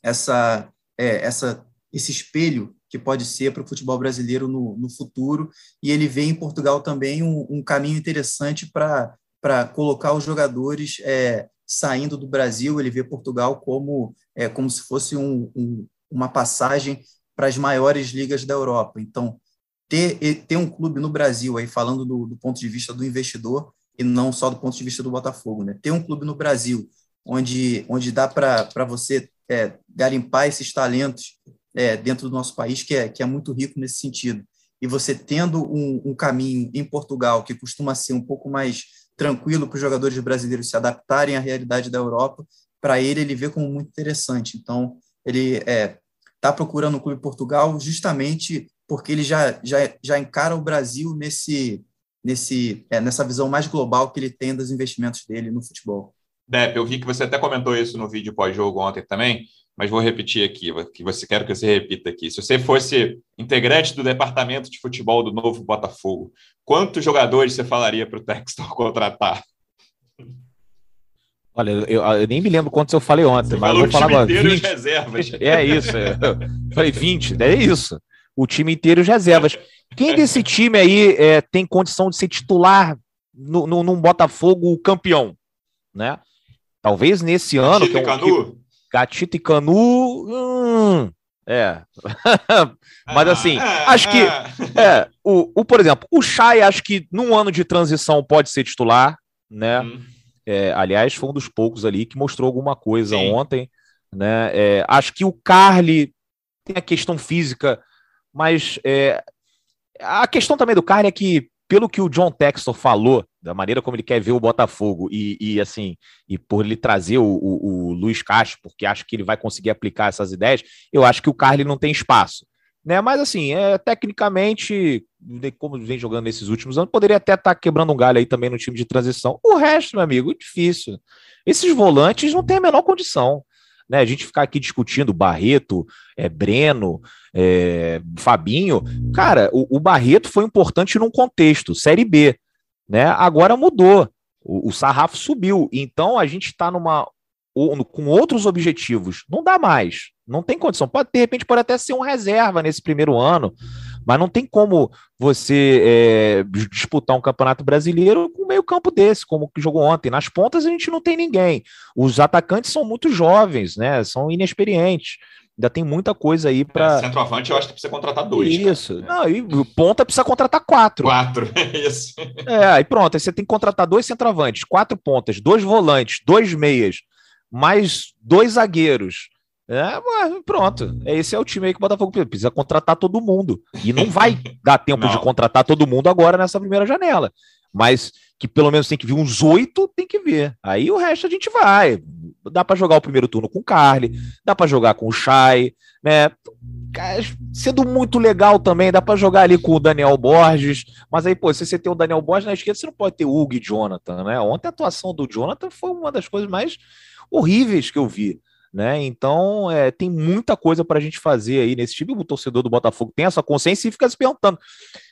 essa, é, essa, esse espelho que pode ser para o futebol brasileiro no, no futuro, e ele vê em Portugal também um, um caminho interessante para colocar os jogadores é, saindo do Brasil, ele vê Portugal como, é, como se fosse um, um, uma passagem para as maiores ligas da Europa. Então, ter, ter um clube no Brasil, aí falando do, do ponto de vista do investidor, e não só do ponto de vista do Botafogo, né? ter um clube no Brasil onde, onde dá para você é, garimpar esses talentos é, dentro do nosso país, que é, que é muito rico nesse sentido. E você tendo um, um caminho em Portugal, que costuma ser um pouco mais tranquilo para os jogadores brasileiros se adaptarem à realidade da Europa, para ele, ele vê como muito interessante. Então, ele está é, tá procurando o Clube Portugal justamente porque ele já, já, já encara o Brasil nesse, nesse, é, nessa visão mais global que ele tem dos investimentos dele no futebol. Depp, eu vi que você até comentou isso no vídeo pós-jogo ontem também, mas vou repetir aqui, que você quero que você repita aqui. Se você fosse integrante do departamento de futebol do novo Botafogo, quantos jogadores você falaria para o Textor contratar? Olha, eu, eu, nem me lembro quantos eu falei ontem, você mas eu vou falar agora. 20. reservas. É isso. É. falei 20, é isso. O time inteiro de reservas. Quem desse time aí é, tem condição de ser titular no, no, num Botafogo campeão? Né? Talvez nesse Gatito ano. Que é um, Canu? Que, Gatito e Canu. Hum, é. Mas assim, ah, acho que. Ah. É, o, o, por exemplo, o Chay, acho que num ano de transição pode ser titular, né? Hum. É, aliás, foi um dos poucos ali que mostrou alguma coisa Sim. ontem. Né? É, acho que o Carly tem a questão física, mas é, a questão também do Carly é que pelo que o John Textor falou, da maneira como ele quer ver o Botafogo, e, e assim, e por ele trazer o, o, o, Luiz Castro, porque acho que ele vai conseguir aplicar essas ideias, eu acho que o Carly não tem espaço. Né? Mas assim, é, tecnicamente, como vem jogando nesses últimos anos, poderia até estar tá quebrando um galho aí também no time de transição. O resto, meu amigo, difícil. Esses volantes não têm a menor condição né? A gente ficar aqui discutindo Barreto, é, Breno, é, Fabinho, cara, o, o, Barreto foi importante num contexto, Série B, né? Agora mudou, o, o sarrafo subiu, então a gente está numa com outros objetivos, não dá mais, não tem condição. Pode, de repente, pode até ser um reserva nesse primeiro ano, mas não tem como você é, disputar um campeonato brasileiro com meio campo desse, como que jogou ontem. Nas pontas a gente não tem ninguém. Os atacantes são muito jovens, né? São inexperientes. Ainda tem muita coisa aí para. É, centroavante, eu acho que precisa contratar dois. Isso. Cara. Não, e ponta precisa contratar quatro. Quatro, é isso. É, aí pronto. Aí você tem que contratar dois centroavantes, quatro pontas, dois volantes, dois meias, mais dois zagueiros. É, mas pronto. Esse é o time aí que o Botafogo precisa contratar todo mundo. E não vai dar tempo de contratar todo mundo agora nessa primeira janela. Mas que pelo menos tem que vir uns oito, tem que ver. Aí o resto a gente vai. Dá para jogar o primeiro turno com o Carly, dá para jogar com o Shai, né? Sendo muito legal também, dá para jogar ali com o Daniel Borges, mas aí, pô, se você tem o Daniel Borges na esquerda, você não pode ter o Hugo e Jonathan, né? Ontem a atuação do Jonathan foi uma das coisas mais horríveis que eu vi. Né? Então, é, tem muita coisa para a gente fazer aí nesse time. O torcedor do Botafogo tem essa consciência e fica se perguntando: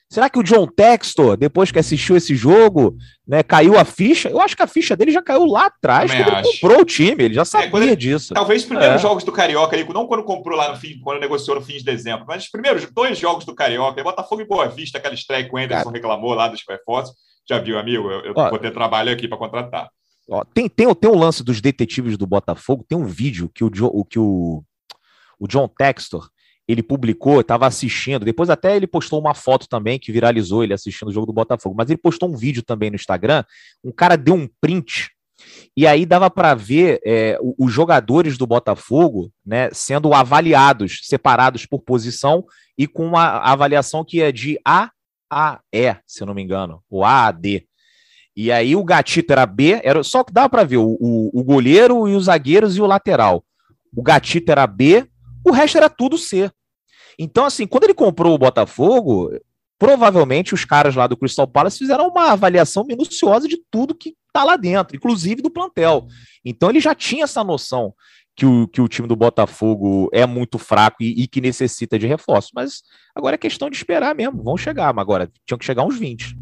Será que o John Textor, depois que assistiu esse jogo, né, caiu a ficha? Eu acho que a ficha dele já caiu lá atrás, quando ele comprou o time, ele já é, sabia é, ele, disso. Talvez os primeiros é. jogos do Carioca, não quando comprou lá no fim, quando negociou no fim de dezembro, mas os primeiros dois jogos do Carioca, Botafogo e Boa Vista, aquela estreia que o Anderson Cara. reclamou lá dos Superforce. Já viu, amigo? Eu, eu vou ter trabalho aqui para contratar. Ó, tem, tem, tem um lance dos detetives do Botafogo, tem um vídeo que o, que o, o John Textor ele publicou, estava assistindo, depois até ele postou uma foto também que viralizou ele assistindo o jogo do Botafogo, mas ele postou um vídeo também no Instagram, um cara deu um print e aí dava para ver é, os jogadores do Botafogo né, sendo avaliados, separados por posição e com uma avaliação que é de A a E, se eu não me engano, ou A a D. E aí o gatito era B, era só que dava para ver o, o, goleiro e os zagueiros e o lateral. O gatito era B, o resto era tudo C. Então, assim, quando ele comprou o Botafogo, provavelmente os caras lá do Crystal Palace fizeram uma avaliação minuciosa de tudo que está lá dentro, inclusive do plantel. Então ele já tinha essa noção que o, que o time do Botafogo é muito fraco e, e que necessita de reforço. Mas agora é questão de esperar mesmo. Vão chegar, mas agora tinham que chegar uns 20.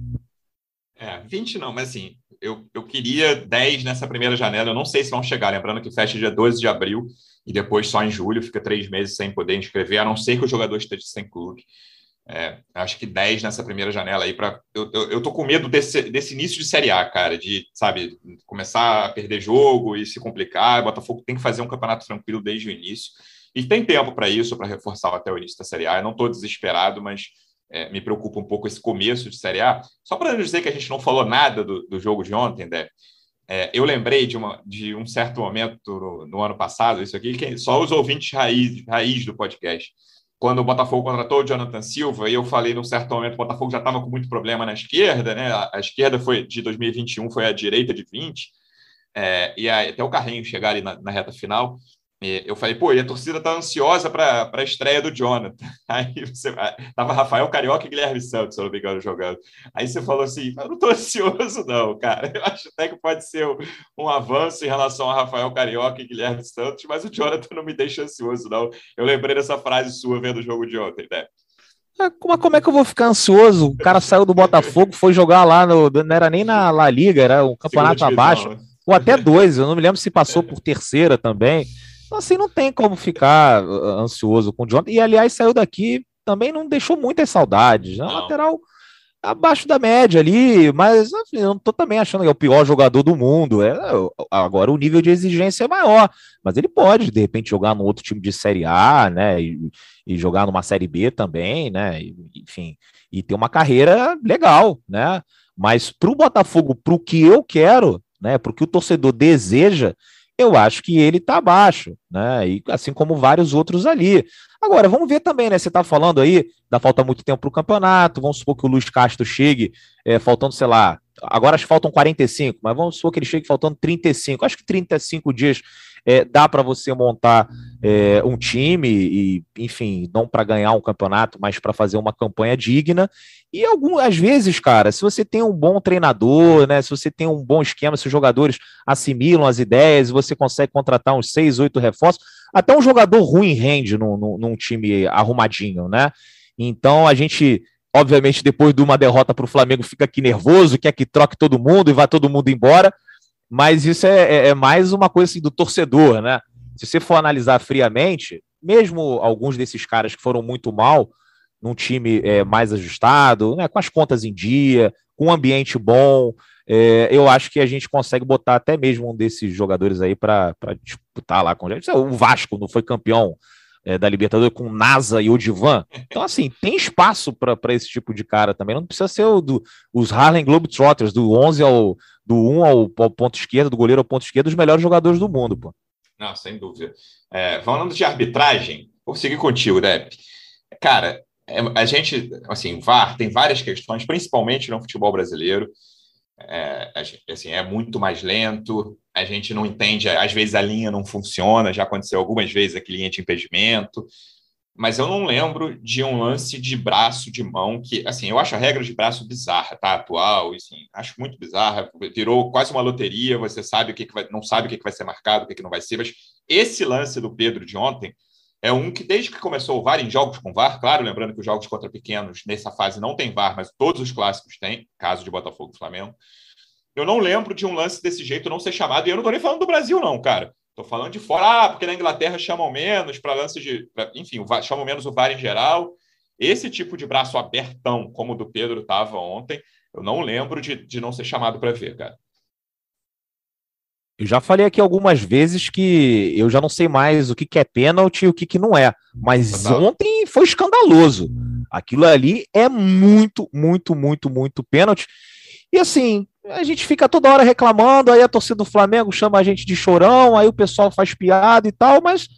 É, 20 não, mas assim, eu, eu queria 10 nessa primeira janela. Eu não sei se vão chegar. Lembrando que fecha dia 12 de abril e depois só em julho, fica três meses sem poder inscrever, a não ser que o jogador esteja sem clube. É, acho que 10 nessa primeira janela aí para eu, eu, eu, tô com medo desse, desse início de Série A, cara, de, sabe, começar a perder jogo e se complicar. O Botafogo tem que fazer um campeonato tranquilo desde o início. E tem tempo para isso, para reforçar até o início da Série A. Eu não estou desesperado, mas é, me preocupa um pouco esse começo de Série A. Só para dizer que a gente não falou nada do, do jogo de ontem, Dé. É, eu lembrei de, uma, de um certo momento no, no, ano passado, isso aqui, que só os ouvintes raiz, raiz do podcast. Quando o Botafogo contratou o Jonathan Silva, e eu falei num certo momento, o Botafogo já estava com muito problema na esquerda, né? A, a, esquerda foi de 2021 foi a direita de 20, é, e até o Carrinho chegar ali na, na reta final eu falei, pô, e a torcida tá ansiosa para a estreia do Jonathan. Aí você ah, tava Rafael Carioca e Guilherme Santos, se eu não me engano, jogando. Aí você falou assim: eu não tô ansioso, não, cara. Eu acho até que pode ser um, um, avanço em relação a Rafael Carioca e Guilherme Santos, mas o Jonathan não me deixa ansioso, não. Eu lembrei dessa frase sua vendo o jogo de ontem, né? É, como, como é que eu vou ficar ansioso? O cara saiu do Botafogo, foi jogar lá, no, não era nem na La Liga, era um campeonato abaixo, né? ou até dois, eu não me lembro se passou por terceira também. Então, assim, não tem como ficar uh, ansioso com o Jonathan. E, aliás, saiu daqui, também não deixou muitas saudades. Né? Lateral abaixo da média ali, mas assim, eu não tô também achando que é o pior jogador do mundo. É, agora o nível de exigência é maior, mas ele pode, de repente, jogar no outro time de Série A, né? E, e jogar numa Série B também, né? E, enfim, e ter uma carreira legal, né? Mas para o Botafogo, para o que eu quero, né? Para o que o torcedor deseja, eu acho que ele está abaixo, né? E assim como vários outros ali. Agora, vamos ver também, né? Você está falando aí, dá falta muito tempo para o campeonato. Vamos supor que o Luiz Castro chegue é, faltando, sei lá, agora faltam 45, mas vamos supor que ele chegue faltando 35. Acho que 35 dias é, dá para você montar é, um time e, enfim, não para ganhar um campeonato, mas para fazer uma campanha digna. E algumas vezes, cara, se você tem um bom treinador, né, se você tem um bom esquema, se os jogadores assimilam as ideias, você consegue contratar uns seis, oito reforços, até um jogador ruim rende num, num, num time arrumadinho, né? Então a gente obviamente, depois de uma derrota para o Flamengo, fica aqui nervoso, quer que troque todo mundo e vá todo mundo embora mas isso é, é, é mais uma coisa assim, do torcedor, né? Se você for analisar friamente, mesmo alguns desses caras que foram muito mal num time é, mais ajustado, né, com as contas em dia, com um ambiente bom, é, eu acho que a gente consegue botar até mesmo um desses jogadores aí para disputar lá com. O Vasco não foi campeão é, da Libertadores com NASA e Odivan. Então, assim, tem espaço para esse tipo de cara também. Não precisa ser o do, os Harlem Globetrotters, do 11 ao do 1 ao, ao, ponto esquerdo, do goleiro ao ponto esquerdo, os melhores jogadores do mundo, pô. Não, sem dúvida. É, falando de arbitragem, vou seguir contigo, Depp. Cara, é, a gente, assim, VAR tem várias questões, principalmente no futebol brasileiro. é, assim, é muito mais lento, a gente não entende, às vezes a linha não funciona, já aconteceu algumas vezes aquele linha de impedimento, mas eu não lembro de um lance de braço de mão que, assim, eu acho a regra de braço bizarra, tá? Atual, assim, acho muito bizarra, virou quase uma loteria, você sabe o que, que vai, não sabe o que, que vai ser marcado, o que, que não vai ser, mas esse lance do Pedro de ontem é um que, desde que começou o VAR em jogos com VAR, claro, lembrando que os jogos contra pequenos nessa fase não tem VAR, mas todos os clássicos têm, caso de Botafogo e Flamengo. Eu não lembro de um lance desse jeito não ser chamado, e eu não tô nem falando do Brasil, não, cara. Estou falando de fora, ah, porque na Inglaterra chamam menos para lances de. Pra, enfim, chamam menos o VAR em geral. Esse tipo de braço abertão, como o do Pedro estava ontem, eu não lembro de, de não ser chamado para ver, cara. Eu já falei aqui algumas vezes que eu já não sei mais o que, que é pênalti e o que, que não é. Mas ontem foi escandaloso. Aquilo ali é muito, muito, muito, muito pênalti. E assim, a gente fica toda hora reclamando, aí a torcida do Flamengo chama a gente de chorão, aí o pessoal faz piada e tal, mas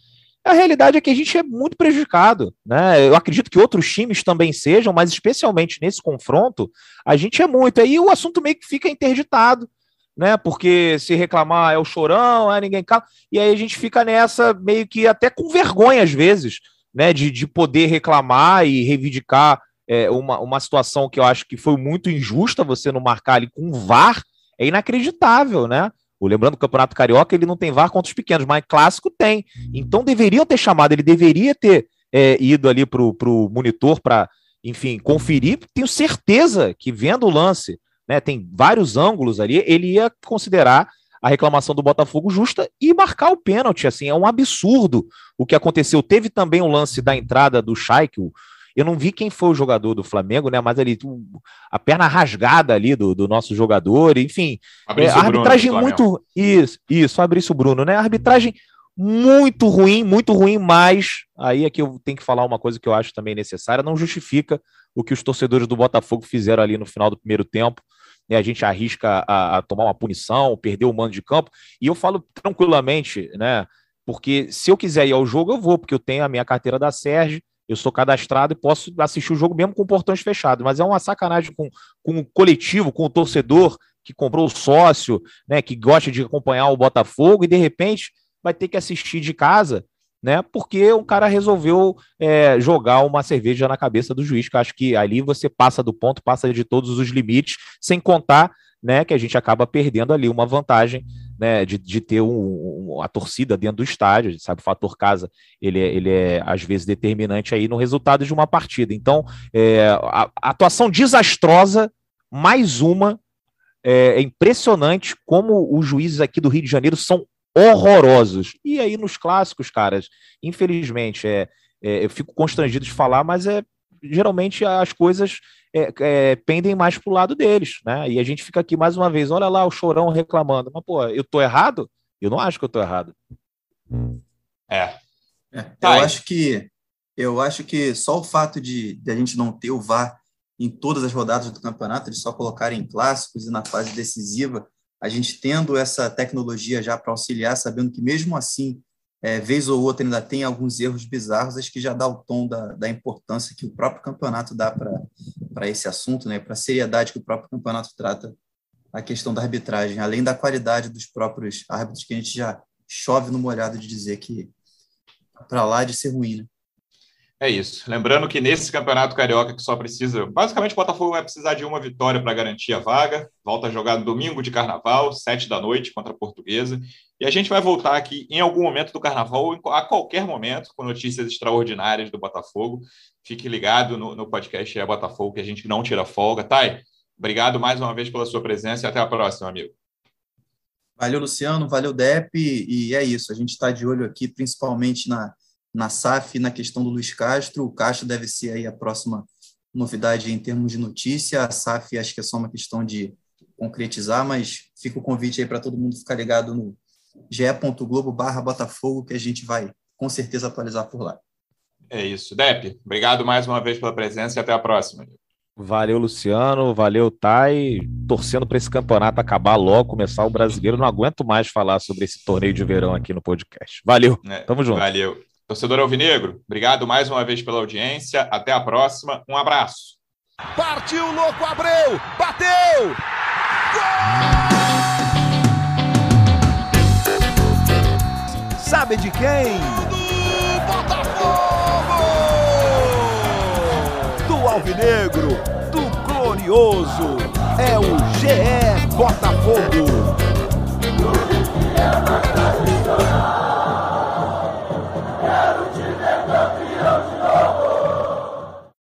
a realidade é que a gente é muito prejudicado, né? Eu acredito que outros times também sejam, mas especialmente nesse confronto, a gente é muito. Aí o assunto meio que fica interditado, né? Porque se reclamar é o chorão, é ninguém cala, e aí a gente fica nessa meio que até com vergonha às vezes, né? De, de poder reclamar e reivindicar é, uma, uma situação que eu acho que foi muito injusta você não marcar ali com VAR, é inacreditável, né? O lembrando o Campeonato Carioca ele não tem VAR contra os pequenos, mas clássico tem. Então deveriam ter chamado, ele deveria ter é, ido ali para o monitor para, enfim, conferir. Tenho certeza que vendo o lance, né, tem vários ângulos ali, ele ia considerar a reclamação do Botafogo justa e marcar o pênalti. Assim, é um absurdo o que aconteceu. Teve também o lance da entrada do Chay, o, eu não vi quem foi o jogador do Flamengo, né? Mas ali, a perna rasgada ali do, do nosso jogador, enfim. É, a arbitragem Bruno, muito. Isso, isso, Fabrício Bruno, né? A arbitragem muito ruim, muito ruim, mas aí aqui eu tenho que falar uma coisa que eu acho também necessária, não justifica o que os torcedores do Botafogo fizeram ali no final do primeiro tempo. Né, a gente arrisca a, a tomar uma punição, perder o mando de campo, e eu falo tranquilamente, né? Porque se eu quiser ir ao jogo, eu vou, porque eu tenho a minha carteira da Sérgio, eu sou cadastrado e posso assistir o jogo mesmo com portões fechados, mas é uma sacanagem com, com o coletivo, com o torcedor que comprou o sócio, né, que gosta de acompanhar o Botafogo e de repente vai ter que assistir de casa, né, porque um cara resolveu é, jogar uma cerveja na cabeça do juiz, que eu acho que ali você passa do ponto, passa de todos os limites, sem contar né, que a gente acaba perdendo ali uma vantagem né, de, de ter um, um, a torcida dentro do estádio, a gente sabe o fator casa, ele é, ele é às vezes determinante aí no resultado de uma partida. Então, é, a, a, atuação desastrosa, mais uma, é, é, impressionante como os juízes aqui do Rio de Janeiro são horrorosos. E aí nos clássicos, caras, infelizmente, é, é eu fico constrangido de falar, mas é geralmente as coisas é, é, pendem mais para o lado deles, né? E a gente fica aqui mais uma vez, olha lá o chorão reclamando. Mas, pô, eu tô errado? Eu não acho que eu tô errado. É. é eu acho que eu acho que só o fato de, de a gente não ter o VAR em todas as rodadas do campeonato, eles só colocarem em clássicos e na fase decisiva, a gente tendo essa tecnologia já para auxiliar, sabendo que mesmo assim é, vez ou outra ainda tem alguns erros bizarros, acho que já dá o tom da, da importância que o próprio campeonato dá para esse assunto, né, para a seriedade que o próprio campeonato trata a questão da arbitragem, além da qualidade dos próprios árbitros, que a gente já chove no molhado de dizer que para lá de ser ruim. Né? É isso. Lembrando que nesse campeonato carioca que só precisa. Basicamente, o Botafogo vai precisar de uma vitória para garantir a vaga. Volta a jogar domingo de carnaval, sete da noite, contra a Portuguesa. E a gente vai voltar aqui em algum momento do carnaval, a qualquer momento, com notícias extraordinárias do Botafogo. Fique ligado no, no podcast É Botafogo, que a gente não tira folga. Thay, obrigado mais uma vez pela sua presença e até a próxima, amigo. Valeu, Luciano. Valeu, Dep. E é isso. A gente está de olho aqui, principalmente na na SAF na questão do Luiz Castro. O Castro deve ser aí a próxima novidade em termos de notícia. A SAF acho que é só uma questão de concretizar, mas fica o convite aí para todo mundo ficar ligado no ge.globo barra Botafogo, que a gente vai com certeza atualizar por lá. É isso. Dep, obrigado mais uma vez pela presença e até a próxima. Valeu, Luciano. Valeu, Thay. Torcendo para esse campeonato acabar logo, começar o brasileiro. Não aguento mais falar sobre esse torneio de verão aqui no podcast. Valeu. É, Tamo junto. Valeu. Torcedor Alvinegro, obrigado mais uma vez pela audiência. Até a próxima. Um abraço. Partiu, louco, Abreu! Bateu! Gol! Sabe de quem? Do Botafogo! Do Alvinegro, do Glorioso. É o GE Botafogo.